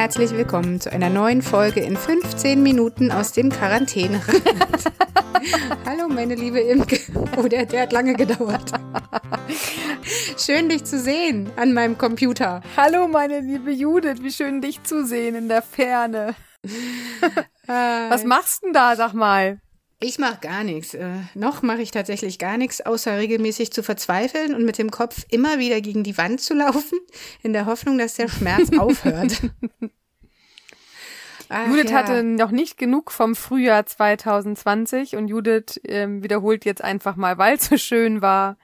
herzlich willkommen zu einer neuen Folge in 15 Minuten aus dem Quarantänerand. Hallo, meine liebe Imke. Oh, der, der hat lange gedauert. Schön, dich zu sehen an meinem Computer. Hallo, meine liebe Judith. Wie schön, dich zu sehen in der Ferne. Was machst du denn da, sag mal? Ich mache gar nichts. Äh, noch mache ich tatsächlich gar nichts, außer regelmäßig zu verzweifeln und mit dem Kopf immer wieder gegen die Wand zu laufen, in der Hoffnung, dass der Schmerz aufhört. Ach, Judith ja. hatte noch nicht genug vom Frühjahr 2020 und Judith ähm, wiederholt jetzt einfach mal, weil es so schön war,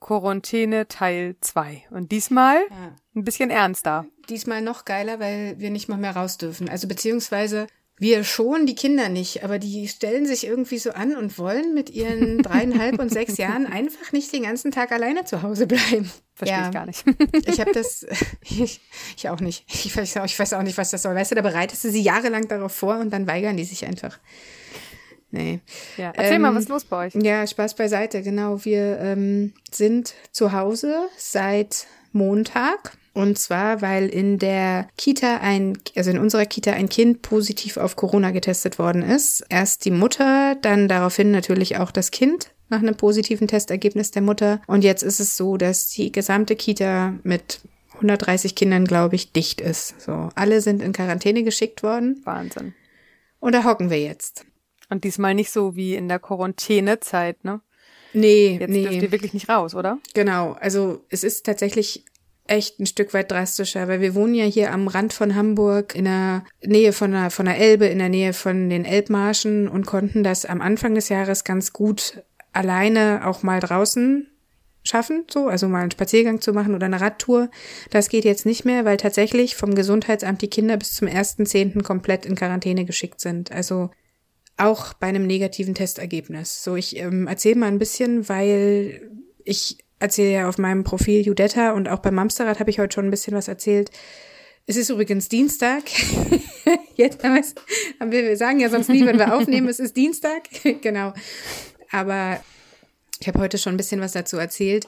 Quarantäne Teil 2. Und diesmal ja. ein bisschen ernster. Diesmal noch geiler, weil wir nicht mal mehr raus dürfen. Also beziehungsweise wir schon, die Kinder nicht, aber die stellen sich irgendwie so an und wollen mit ihren dreieinhalb und sechs Jahren einfach nicht den ganzen Tag alleine zu Hause bleiben. Verstehe ja. ich gar nicht. ich habe das, ich, ich auch nicht. Ich weiß, auch, ich weiß auch nicht, was das soll. Weißt du, da bereitest du sie jahrelang darauf vor und dann weigern die sich einfach. Nee. Ja, erzähl ähm, mal, was ist los bei euch? Ja, Spaß beiseite, genau. Wir ähm, sind zu Hause seit Montag und zwar, weil in der Kita ein, also in unserer Kita ein Kind positiv auf Corona getestet worden ist. Erst die Mutter, dann daraufhin natürlich auch das Kind nach einem positiven Testergebnis der Mutter. Und jetzt ist es so, dass die gesamte Kita mit 130 Kindern, glaube ich, dicht ist. So, alle sind in Quarantäne geschickt worden. Wahnsinn. Und da hocken wir jetzt. Und diesmal nicht so wie in der Quarantänezeit, ne? Nee, Jetzt nee. dürft ihr wirklich nicht raus, oder? Genau. Also es ist tatsächlich echt ein Stück weit drastischer, weil wir wohnen ja hier am Rand von Hamburg, in der Nähe von der, von der Elbe, in der Nähe von den Elbmarschen und konnten das am Anfang des Jahres ganz gut alleine auch mal draußen schaffen, so, also mal einen Spaziergang zu machen oder eine Radtour. Das geht jetzt nicht mehr, weil tatsächlich vom Gesundheitsamt die Kinder bis zum ersten Zehnten komplett in Quarantäne geschickt sind. Also auch bei einem negativen Testergebnis. So, ich ähm, erzähle mal ein bisschen, weil ich erzähle ja auf meinem Profil Judetta und auch beim Mamsterrad habe ich heute schon ein bisschen was erzählt. Es ist übrigens Dienstag. Jetzt haben wir, wir sagen ja sonst nie, wenn wir aufnehmen, es ist Dienstag. genau. Aber ich habe heute schon ein bisschen was dazu erzählt.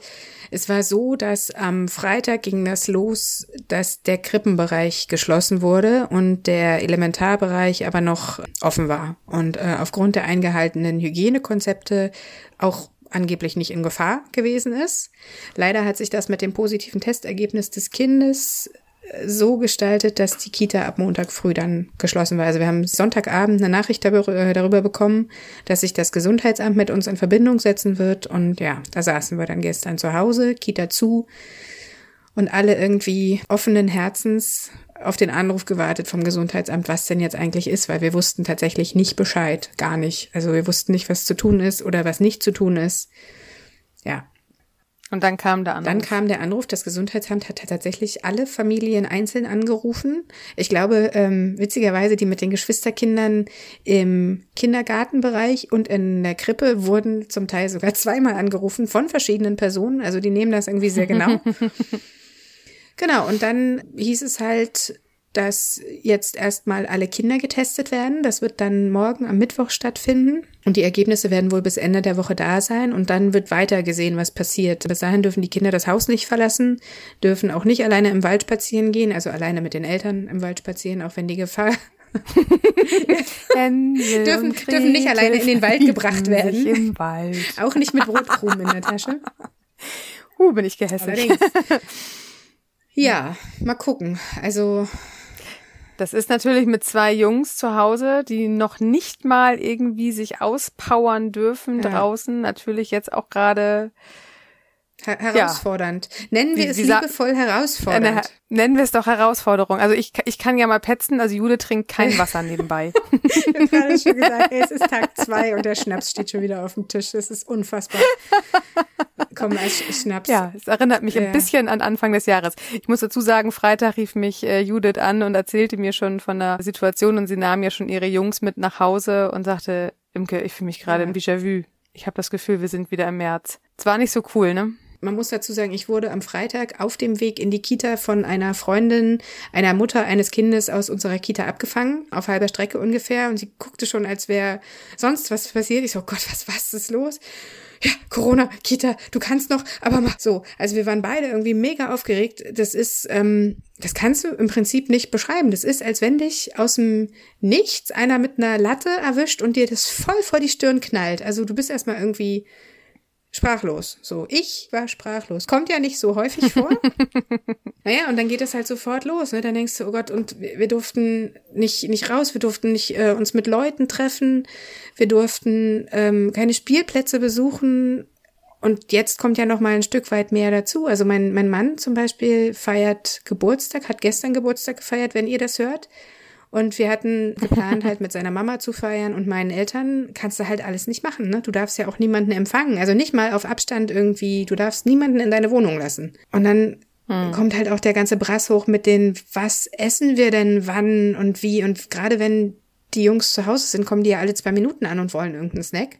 Es war so, dass am Freitag ging das los, dass der Krippenbereich geschlossen wurde und der Elementarbereich aber noch offen war. Und äh, aufgrund der eingehaltenen Hygienekonzepte auch angeblich nicht in Gefahr gewesen ist. Leider hat sich das mit dem positiven Testergebnis des Kindes äh, so gestaltet, dass die Kita ab Montag früh dann geschlossen war. Also wir haben Sonntagabend eine Nachricht äh, darüber bekommen, dass sich das Gesundheitsamt mit uns in Verbindung setzen wird. Und ja, da saßen wir dann gestern zu Hause, Kita zu und alle irgendwie offenen Herzens auf den Anruf gewartet vom Gesundheitsamt, was denn jetzt eigentlich ist, weil wir wussten tatsächlich nicht Bescheid, gar nicht. Also wir wussten nicht, was zu tun ist oder was nicht zu tun ist. Ja. Und dann kam der Anruf. Dann kam der Anruf. Das Gesundheitsamt hat tatsächlich alle Familien einzeln angerufen. Ich glaube, ähm, witzigerweise, die mit den Geschwisterkindern im Kindergartenbereich und in der Krippe wurden zum Teil sogar zweimal angerufen von verschiedenen Personen. Also die nehmen das irgendwie sehr genau. Genau, und dann hieß es halt, dass jetzt erstmal alle Kinder getestet werden. Das wird dann morgen am Mittwoch stattfinden. Und die Ergebnisse werden wohl bis Ende der Woche da sein. Und dann wird weiter gesehen, was passiert. Bis dahin dürfen die Kinder das Haus nicht verlassen, dürfen auch nicht alleine im Wald spazieren gehen, also alleine mit den Eltern im Wald spazieren, auch wenn die Gefahr dürfen, dürfen nicht alleine in den Wald gebracht werden. Auch nicht mit Brotkrumen in der Tasche. Uh, bin ich gehässig. Ja, mal gucken. Also. Das ist natürlich mit zwei Jungs zu Hause, die noch nicht mal irgendwie sich auspowern dürfen ja. draußen. Natürlich jetzt auch gerade Her herausfordernd. Ja. Nennen wir wie, es liebevoll herausfordernd. Äh, nennen wir es doch Herausforderung. Also ich, ich kann ja mal petzen, also Jude trinkt kein Wasser nebenbei. ich habe gerade schon gesagt, es ist Tag zwei und der Schnaps steht schon wieder auf dem Tisch. Das ist unfassbar. Komm, als Schnaps. Ja, es erinnert mich ja. ein bisschen an Anfang des Jahres. Ich muss dazu sagen, Freitag rief mich äh, Judith an und erzählte mir schon von der Situation und sie nahm ja schon ihre Jungs mit nach Hause und sagte, Imke, ich fühle mich gerade ja. im Déjà-vu. Ich habe das Gefühl, wir sind wieder im März. Es war nicht so cool, ne? Man muss dazu sagen, ich wurde am Freitag auf dem Weg in die Kita von einer Freundin, einer Mutter eines Kindes aus unserer Kita abgefangen, auf halber Strecke ungefähr. Und sie guckte schon, als wäre sonst was passiert. Ich so, oh Gott, was, was ist los? ja, Corona, Kita, du kannst noch, aber mach so. Also wir waren beide irgendwie mega aufgeregt. Das ist, ähm, das kannst du im Prinzip nicht beschreiben. Das ist, als wenn dich aus dem Nichts einer mit einer Latte erwischt und dir das voll vor die Stirn knallt. Also du bist erstmal irgendwie sprachlos. So, ich war sprachlos. Kommt ja nicht so häufig vor. naja, und dann geht es halt sofort los. Ne? Dann denkst du, oh Gott, und wir, wir durften nicht, nicht raus, wir durften nicht äh, uns mit Leuten treffen, wir durften ähm, keine Spielplätze besuchen. Und jetzt kommt ja noch mal ein Stück weit mehr dazu. Also mein, mein Mann zum Beispiel feiert Geburtstag, hat gestern Geburtstag gefeiert, wenn ihr das hört. Und wir hatten geplant, halt mit seiner Mama zu feiern und meinen Eltern kannst du halt alles nicht machen. Ne? Du darfst ja auch niemanden empfangen. Also nicht mal auf Abstand irgendwie, du darfst niemanden in deine Wohnung lassen. Und dann hm. kommt halt auch der ganze Brass hoch mit den, was essen wir denn wann und wie. Und gerade wenn die Jungs zu Hause sind, kommen die ja alle zwei Minuten an und wollen irgendeinen Snack.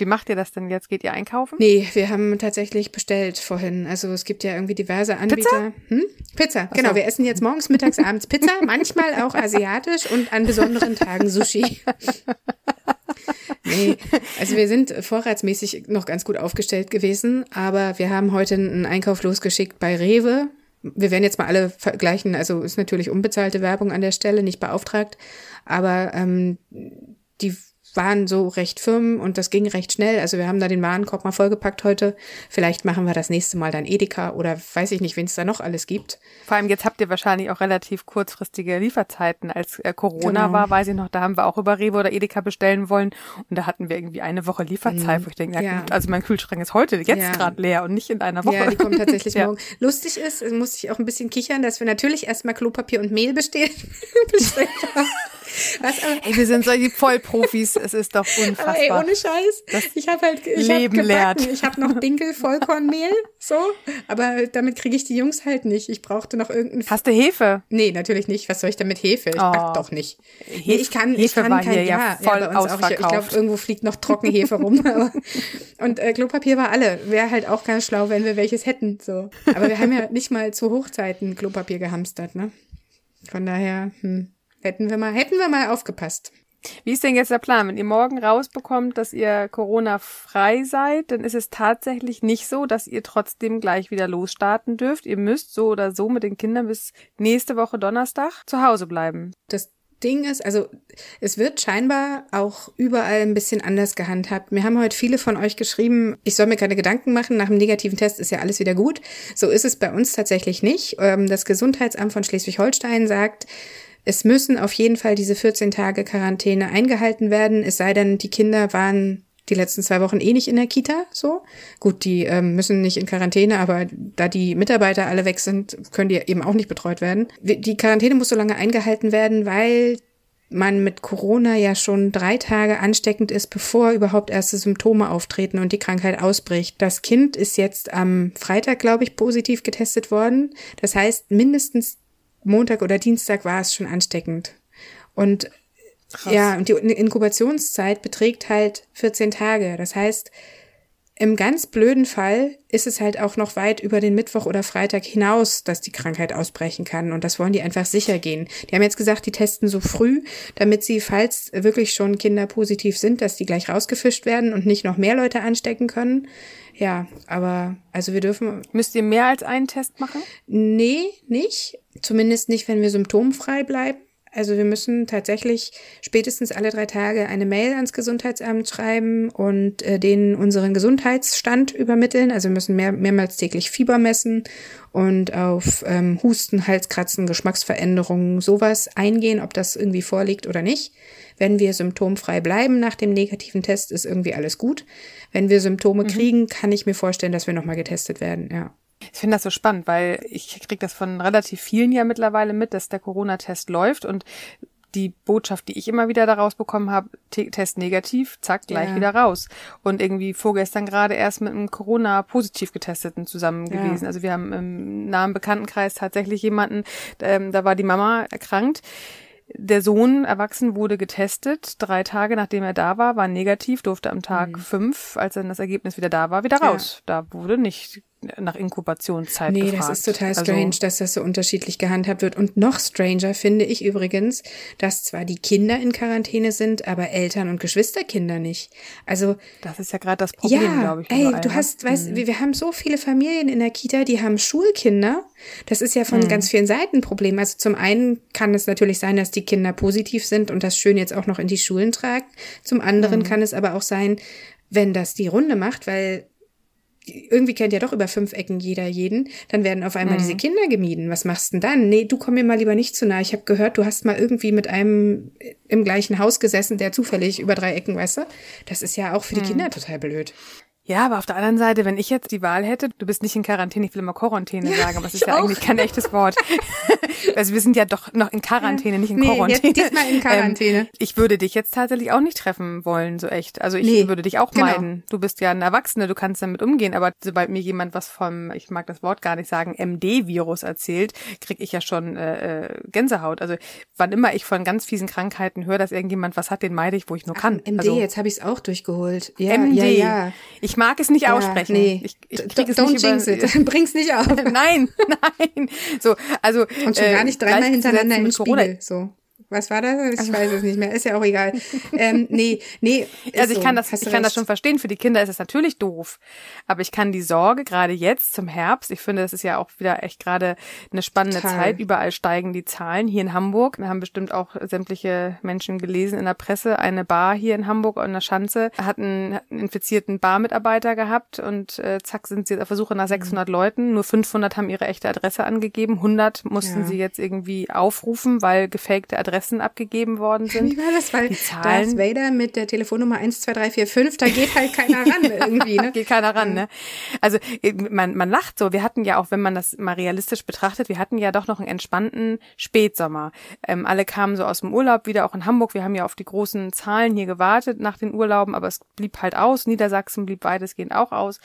Wie macht ihr das denn jetzt? Geht ihr einkaufen? Nee, wir haben tatsächlich bestellt vorhin. Also es gibt ja irgendwie diverse Anbieter. Pizza? Hm? Pizza, Ach genau. So. Wir essen jetzt morgens, mittags, abends Pizza, manchmal auch asiatisch und an besonderen Tagen Sushi. nee, also wir sind vorratsmäßig noch ganz gut aufgestellt gewesen, aber wir haben heute einen Einkauf losgeschickt bei Rewe. Wir werden jetzt mal alle vergleichen, also ist natürlich unbezahlte Werbung an der Stelle, nicht beauftragt, aber ähm, die waren so recht firm und das ging recht schnell. Also wir haben da den Warenkorb mal vollgepackt heute. Vielleicht machen wir das nächste Mal dann Edeka oder weiß ich nicht, wen es da noch alles gibt. Vor allem jetzt habt ihr wahrscheinlich auch relativ kurzfristige Lieferzeiten. Als äh, Corona genau. war, weiß ich noch, da haben wir auch über Rewe oder Edeka bestellen wollen und da hatten wir irgendwie eine Woche Lieferzeit, mhm. wo ich denke, ja, also mein Kühlschrank ist heute jetzt ja. gerade leer und nicht in einer Woche. Ja, die kommt tatsächlich ja. morgen. Lustig ist, musste ich auch ein bisschen kichern, dass wir natürlich erstmal Klopapier und Mehl bestehen, bestellt haben. Was, aber, ey, wir sind solche Vollprofis. Es ist doch unfassbar. Aber ey, ohne Scheiß. Das ich habe halt, ich Leben hab lehrt. Ich habe noch Dinkel Vollkornmehl, so. Aber damit kriege ich die Jungs halt nicht. Ich brauchte noch irgendein. Hast du Hefe? Nee, natürlich nicht. Was soll ich damit Hefe? Ich oh. back doch nicht. Hefe, nee, ich kann, Hefe ich kann war kein, hier ja, voll ja, ausverkauft. Ich, ich glaube, irgendwo fliegt noch Trockenhefe rum. Und äh, Klopapier war alle. Wäre halt auch ganz schlau, wenn wir welches hätten, so. Aber wir haben ja nicht mal zu Hochzeiten Klopapier gehamstert, ne? Von daher, hm. Hätten wir mal, hätten wir mal aufgepasst. Wie ist denn jetzt der Plan? Wenn ihr morgen rausbekommt, dass ihr Corona-frei seid, dann ist es tatsächlich nicht so, dass ihr trotzdem gleich wieder losstarten dürft. Ihr müsst so oder so mit den Kindern bis nächste Woche Donnerstag zu Hause bleiben. Das Ding ist, also es wird scheinbar auch überall ein bisschen anders gehandhabt. Mir haben heute viele von euch geschrieben, ich soll mir keine Gedanken machen, nach dem negativen Test ist ja alles wieder gut. So ist es bei uns tatsächlich nicht. Ähm, das Gesundheitsamt von Schleswig-Holstein sagt, es müssen auf jeden Fall diese 14 Tage Quarantäne eingehalten werden, es sei denn, die Kinder waren die letzten zwei Wochen eh nicht in der Kita, so. Gut, die ähm, müssen nicht in Quarantäne, aber da die Mitarbeiter alle weg sind, können die eben auch nicht betreut werden. Die Quarantäne muss so lange eingehalten werden, weil man mit Corona ja schon drei Tage ansteckend ist, bevor überhaupt erste Symptome auftreten und die Krankheit ausbricht. Das Kind ist jetzt am Freitag, glaube ich, positiv getestet worden. Das heißt, mindestens Montag oder Dienstag war es schon ansteckend. Und Krass. ja, und die Inkubationszeit beträgt halt 14 Tage. Das heißt, im ganz blöden Fall ist es halt auch noch weit über den Mittwoch oder Freitag hinaus, dass die Krankheit ausbrechen kann. Und das wollen die einfach sicher gehen. Die haben jetzt gesagt, die testen so früh, damit sie, falls wirklich schon Kinder positiv sind, dass die gleich rausgefischt werden und nicht noch mehr Leute anstecken können. Ja, aber also wir dürfen. Müsst ihr mehr als einen Test machen? Nee, nicht. Zumindest nicht, wenn wir symptomfrei bleiben. Also wir müssen tatsächlich spätestens alle drei Tage eine Mail ans Gesundheitsamt schreiben und äh, denen unseren Gesundheitsstand übermitteln. Also wir müssen mehr, mehrmals täglich Fieber messen und auf ähm, Husten, Halskratzen, Geschmacksveränderungen, sowas eingehen, ob das irgendwie vorliegt oder nicht. Wenn wir symptomfrei bleiben nach dem negativen Test, ist irgendwie alles gut. Wenn wir Symptome mhm. kriegen, kann ich mir vorstellen, dass wir nochmal getestet werden, ja. Ich finde das so spannend, weil ich kriege das von relativ vielen ja mittlerweile mit, dass der Corona-Test läuft und die Botschaft, die ich immer wieder daraus bekommen habe, Test negativ, zack, gleich ja. wieder raus. Und irgendwie vorgestern gerade erst mit einem Corona-positiv getesteten zusammen ja. gewesen. Also wir haben im nahen Bekanntenkreis tatsächlich jemanden, ähm, da war die Mama erkrankt. Der Sohn erwachsen wurde getestet. Drei Tage nachdem er da war, war negativ, durfte am Tag mhm. fünf, als dann das Ergebnis wieder da war, wieder raus. Ja. Da wurde nicht nach Inkubationszeit Nee, gefragt. das ist total Also- strange, dass das so unterschiedlich gehandhabt wird. Und noch stranger finde ich übrigens, dass zwar die Kinder in Quarantäne sind, aber Eltern und Geschwisterkinder nicht. Also Das ist ja gerade das Problem, ja, glaube ich. ey, du hast, weißt, wir, wir haben so viele Familien in der Kita, die haben Schulkinder. Das ist ja von ganz vielen Seiten ein Problem. Also zum einen kann es natürlich sein, dass die Kinder positiv sind und das schön jetzt auch noch in die Schulen tragen. Zum anderen kann es aber auch sein, wenn das die Runde macht, weil irgendwie kennt ja doch über fünf Ecken jeder jeden, dann werden auf einmal diese Kinder gemieden. Was machst denn dann? Nee, du komm mir mal lieber nicht zu nah. Ich habe gehört, du hast mal irgendwie mit einem im gleichen Haus gesessen, der zufällig über drei Ecken, weißt du? Das ist ja auch für die Kinder total blöd. Ja, aber auf der anderen Seite, wenn ich jetzt die Wahl hätte, du bist nicht in Quarantäne, ich will immer Quarantäne sagen, aber es ist ja auch. eigentlich kein echtes Wort. also wir sind ja doch noch in Quarantäne, nicht in Nee, Quarantäne. jetzt diesmal in Quarantäne. Ähm, ich würde dich jetzt tatsächlich auch nicht treffen wollen, so echt. Also ich Nee, würde dich auch genau. meiden. Du bist ja ein Erwachsener, du kannst damit umgehen, aber sobald mir jemand was vom, ich mag das Wort gar nicht sagen, MD-Virus erzählt, krieg ich ja schon äh, äh, Gänsehaut. Also wann immer ich von ganz fiesen Krankheiten höre, dass irgendjemand was hat, den meide ich, wo ich nur kann. MD, also, jetzt habe ich es auch durchgeholt. Ja, MD. ja, ja. Ich mag es nicht Ja, aussprechen. Nee, Ich, ich krieg es don't nicht jinx über, it. Bring's nicht auf. Nein, nein. So, also Und schon äh, gar nicht dreimal hintereinander im Corona. Spiegel. So. Was war das? Ich weiß es nicht mehr. Ist ja auch egal. ähm, nee, nee. Also ich so. kann das, Hast ich kann das schon verstehen. Für die Kinder ist es natürlich doof, aber ich kann die Sorge gerade jetzt zum Herbst. Ich finde, das ist ja auch wieder echt gerade eine spannende Total. Zeit. Überall steigen die Zahlen. Hier in Hamburg, wir haben bestimmt auch sämtliche Menschen gelesen in der Presse. Eine Bar hier in Hamburg an der Schanze hat einen, hat einen infizierten Barmitarbeiter gehabt und äh, zack sind sie jetzt auf der Suche nach 600 Leuten. Nur 500 haben ihre echte Adresse angegeben. 100 mussten Ja. sie jetzt irgendwie aufrufen, weil gefakte Adressen abgegeben worden sind. Wie war das? Weil Die Darth Zahlen Vader mit der Telefonnummer 12345, da geht halt keiner ran irgendwie, ne? Geht keiner ran, ne? Also äh, man, man lacht so. Wir hatten ja auch, wenn man das mal realistisch betrachtet, wir hatten ja doch noch einen entspannten Spätsommer. Ähm, alle kamen so aus dem Urlaub wieder, auch in Hamburg. Wir haben ja auf die großen Zahlen hier gewartet nach den Urlauben, aber es blieb halt aus. Niedersachsen blieb weitestgehend auch aus.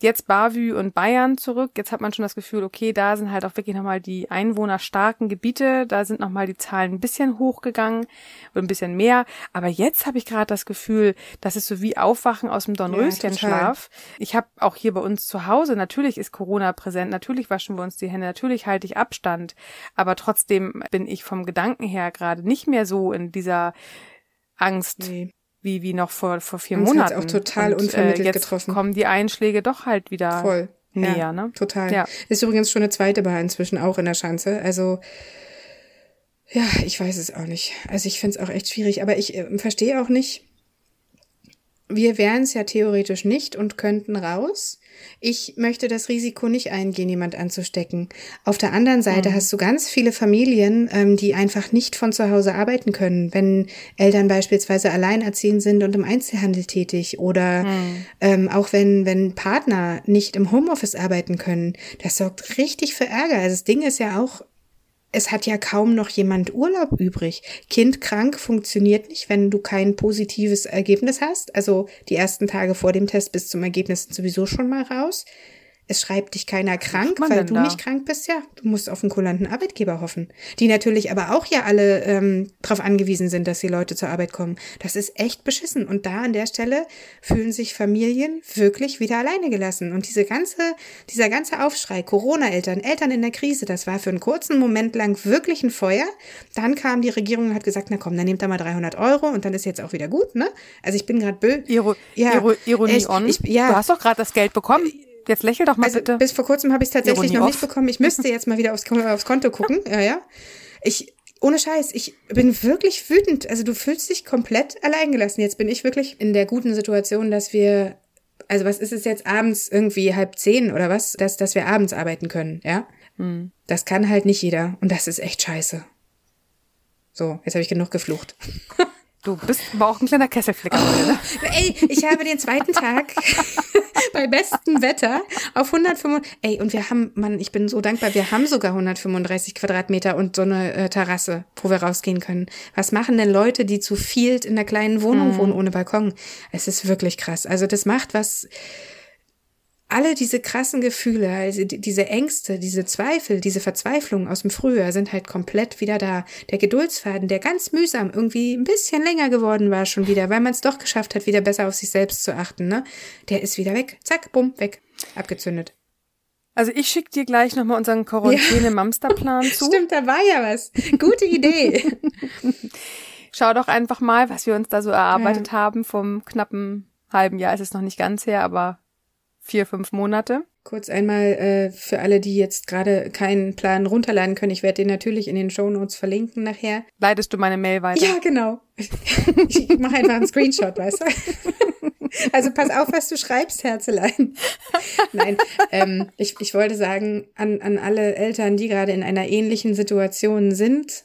Jetzt Bavü und Bayern zurück. Jetzt hat man schon das Gefühl, okay, da sind halt auch wirklich nochmal die einwohnerstarken Gebiete. Da sind nochmal die Zahlen ein bisschen hochgegangen oder ein bisschen mehr. Aber jetzt habe ich gerade das Gefühl, das ist so wie Aufwachen aus dem Dornröschenschlaf. Ich habe auch hier bei uns zu Hause, natürlich ist Corona präsent, natürlich waschen wir uns die Hände, natürlich halte ich Abstand. Aber trotzdem bin ich vom Gedanken her gerade nicht mehr so in dieser Angst Nee. Wie, wie noch vor, vor vier Uns Monaten. auch total Und, unvermittelt äh, jetzt getroffen. kommen die Einschläge doch halt wieder Voll. näher, ja, ne? Total. Ja. Ist übrigens schon eine zweite Bar inzwischen auch in der Schanze. Also, ja, ich weiß es auch nicht. Also ich finde es auch echt schwierig. Aber ich äh, verstehe auch nicht. Wir wären es ja theoretisch nicht und könnten raus. Ich möchte das Risiko nicht eingehen, jemand anzustecken. Auf der anderen Seite hast du ganz viele Familien, ähm, die einfach nicht von zu Hause arbeiten können, wenn Eltern beispielsweise alleinerziehend sind und im Einzelhandel tätig oder ähm, auch wenn, wenn Partner nicht im Homeoffice arbeiten können. Das sorgt richtig für Ärger. Also das Ding ist ja auch, es hat ja kaum noch jemand Urlaub übrig. Kind krank funktioniert nicht, wenn du kein positives Ergebnis hast. Also die ersten Tage vor dem Test bis zum Ergebnis sind sowieso schon mal raus. Es schreibt dich keiner krank, weil du da? nicht krank bist. Ja, du musst auf einen kulanten Arbeitgeber hoffen. Die natürlich aber auch ja alle ähm, darauf angewiesen sind, dass die Leute zur Arbeit kommen. Das ist echt beschissen. Und da an der Stelle fühlen sich Familien wirklich wieder alleine gelassen. Und diese ganze, dieser ganze Aufschrei, Corona-Eltern, Eltern in der Krise, das war für einen kurzen Moment lang wirklich ein Feuer. Dann kam die Regierung und hat gesagt, na komm, dann nehmt da mal 300 Euro und dann ist jetzt auch wieder gut, ne? Also ich bin gerade bö. Iro Ja, Iro Ironie echt, on. ich- ja. Du hast doch gerade das Geld bekommen. Jetzt lächel doch mal Also bitte. bis vor kurzem habe ich es tatsächlich Ironie noch nicht off. bekommen. Ich müsste jetzt mal wieder aufs, aufs Konto gucken. Ja, ja. Ich, ohne Scheiß, ich bin wirklich wütend. Also du fühlst dich komplett alleingelassen. Jetzt bin ich wirklich in der guten Situation, dass wir, also was ist es jetzt abends irgendwie halb zehn oder was, dass, dass wir abends arbeiten können, ja? Hm. Das kann halt nicht jeder. Und das ist echt scheiße. So, jetzt habe ich genug geflucht. Du bist aber auch ein kleiner Kesselflicker. ne? Ey, ich habe den zweiten Tag bei bestem Wetter auf 135. Ey, und wir haben, Mann, ich bin so dankbar, wir haben sogar 135 Quadratmeter und so eine äh, Terrasse, wo wir rausgehen können. Was machen denn Leute, die zu viel in einer kleinen Wohnung wohnen ohne Balkon? Es ist wirklich krass. Also das macht was. Alle diese krassen Gefühle, also die- diese Ängste, diese Zweifel, diese Verzweiflung aus dem Frühjahr sind halt komplett wieder da. Der Geduldsfaden, der ganz mühsam irgendwie ein bisschen länger geworden war schon wieder, weil man es doch geschafft hat, wieder besser auf sich selbst zu achten, ne? Der ist wieder weg. Zack, bumm, weg. Abgezündet. Also ich schicke dir gleich nochmal unseren Quarantäne-Mamsterplan zu. Stimmt, da war ja was. Gute Idee. Schau doch einfach mal, was wir uns da so erarbeitet ja. haben. Vom knappen halben Jahr ist es noch nicht ganz her, aber vier, fünf Monate. Kurz einmal äh, für alle, die jetzt gerade keinen Plan runterladen können. Ich werde den natürlich in den Show Notes verlinken nachher. Leitest du meine Mail weiter? Ja, genau. ich mache einfach einen Screenshot, weißt du? Also pass auf, was du schreibst, Herzelein. Nein, ähm, ich, ich wollte sagen, an, an alle Eltern, die gerade in einer ähnlichen Situation sind.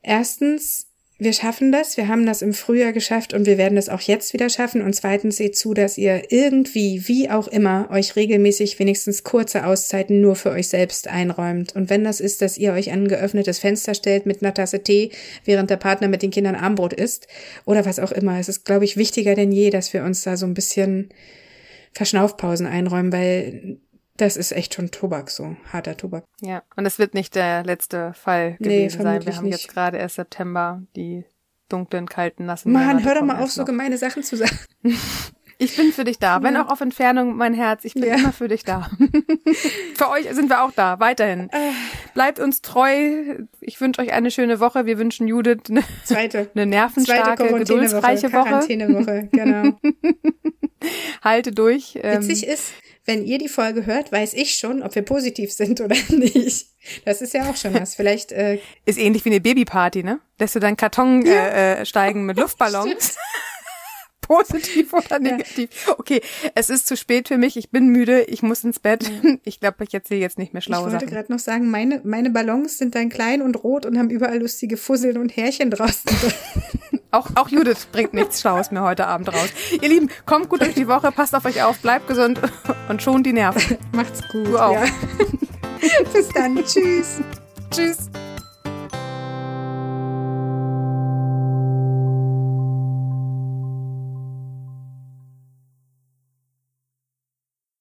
Erstens, wir schaffen das, wir haben das im Frühjahr geschafft und wir werden es auch jetzt wieder schaffen. Und zweitens seht zu, dass ihr irgendwie, wie auch immer, euch regelmäßig wenigstens kurze Auszeiten nur für euch selbst einräumt. Und wenn das ist, dass ihr euch an ein geöffnetes Fenster stellt mit einer Tasse Tee, während der Partner mit den Kindern Armbrot isst oder was auch immer. Es ist, glaube ich, wichtiger denn je, dass wir uns da so ein bisschen Verschnaufpausen einräumen, weil das ist echt schon Tobak, so harter Tobak. Ja, und es wird nicht der letzte Fall gewesen nee, sein. Wir haben nicht. jetzt gerade erst September, die dunklen, kalten, nassen. Mann, hör doch mal auf, so gemeine Sachen zu sagen. Ich bin für dich da, wenn ja. auch auf Entfernung, mein Herz. Ich bin ja. immer für dich da. für euch sind wir auch da, weiterhin. Äh. Bleibt uns treu. Ich wünsche euch eine schöne Woche. Wir wünschen Judith eine, Zweite. eine nervenstarke, Zweite geduldsreiche Woche. Quarantänewoche, genau. Halte durch. Witzig ähm, ist, wenn ihr die Folge hört, weiß ich schon, ob wir positiv sind oder nicht. Das ist ja auch schon was. Vielleicht äh, ist ähnlich wie eine Babyparty, ne? Lässt du deinen Karton ja. äh, äh steigen mit Luftballons. Positiv oder negativ? Ja. Okay, es ist zu spät für mich. Ich bin müde. Ich muss ins Bett. Ich glaube, ich erzähle jetzt nicht mehr schlaue Ich wollte gerade noch sagen, meine, meine Ballons sind dann klein und rot und haben überall lustige Fusseln und Härchen draußen. Auch, auch Judith bringt nichts Schlaues mehr heute Abend raus. Ihr Lieben, kommt gut durch die Woche, passt auf euch auf, bleibt gesund und schont die Nerven. Macht's gut. Du auch. Ja. Bis dann. Tschüss. Tschüss.